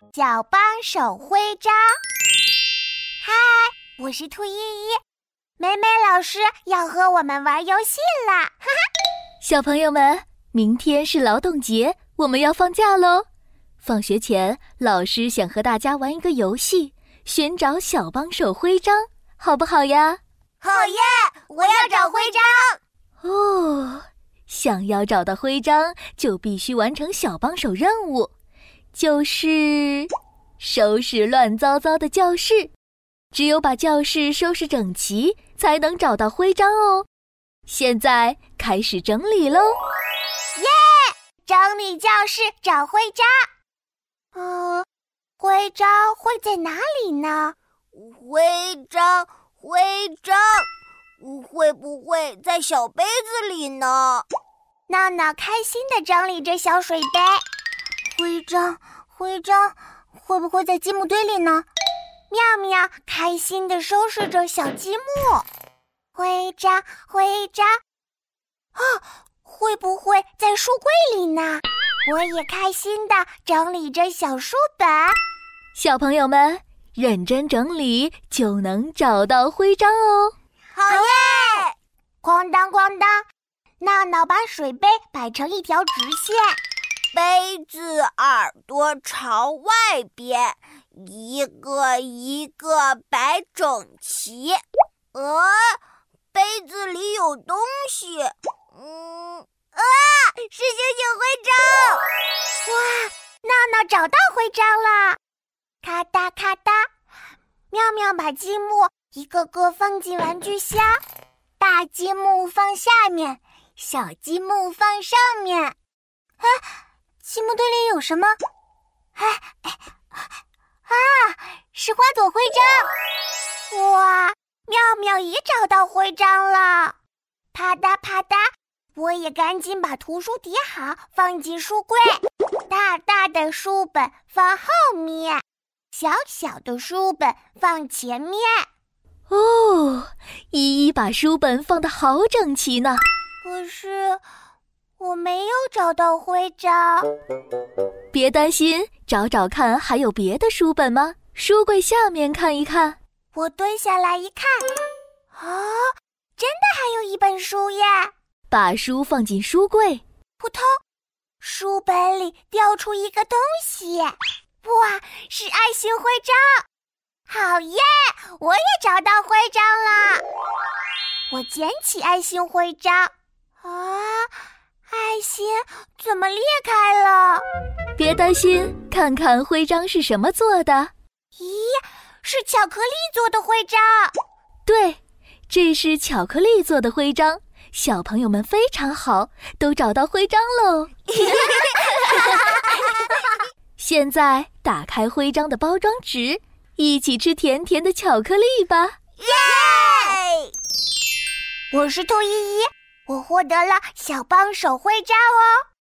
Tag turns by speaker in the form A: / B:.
A: 小帮手徽章。嗨，我是兔依依，美美老师要和我们玩游戏啦！哈哈，
B: 小朋友们，明天是劳动节，我们要放假喽。放学前，老师想和大家玩一个游戏，寻找小帮手徽章，好不好呀？
A: 好耶！我要找徽章。
B: 哦，想要找到徽章，就必须完成小帮手任务。就是收拾乱糟糟的教室，只有把教室收拾整齐，才能找到徽章哦。现在开始整理喽！
A: 耶，整理教室找徽章。嗯，徽章会在哪里呢？
C: 徽章，徽章，会不会在小杯子里呢？
A: 闹闹开心地整理着小水杯。徽章，徽章，会不会在积木堆里呢？妙妙开心地收拾着小积木。徽章，徽章，啊，会不会在书柜里呢？我也开心地整理着小书本。
B: 小朋友们，认真整理就能找到徽章哦！
A: 好耶！哐当哐当，闹闹把水杯摆成一条直线。
C: 杯子耳朵朝外边，一个一个摆整齐。呃，杯子里有东西。嗯，
A: 啊，是星星徽章！哇，闹闹找到徽章了！咔哒咔哒，妙妙把积木一个个放进玩具箱，大积木放下面，小积木放上面。什么？哎哎啊！是花朵徽章！哇，妙妙也找到徽章了！啪嗒啪嗒，我也赶紧把图书叠好，放进书柜。大大的书本放后面，小小的书本放前面。
B: 哦，依依把书本放得好整齐呢。
A: 可是。我没有找到徽章，
B: 别担心，找找看还有别的书本吗？书柜下面看一看。
A: 我蹲下来一看，啊，真的还有一本书耶！
B: 把书放进书柜，
A: 扑通，书本里掉出一个东西，哇，是爱心徽章！好耶，我也找到徽章了。我捡起爱心徽章，怎么裂开了？
B: 别担心，看看徽章是什么做的。
A: 咦，是巧克力做的徽章。
B: 对，这是巧克力做的徽章。小朋友们非常好，都找到徽章喽。现在打开徽章的包装纸，一起吃甜甜的巧克力吧！
A: 耶！我是兔依依。我获得了小帮手徽章哦。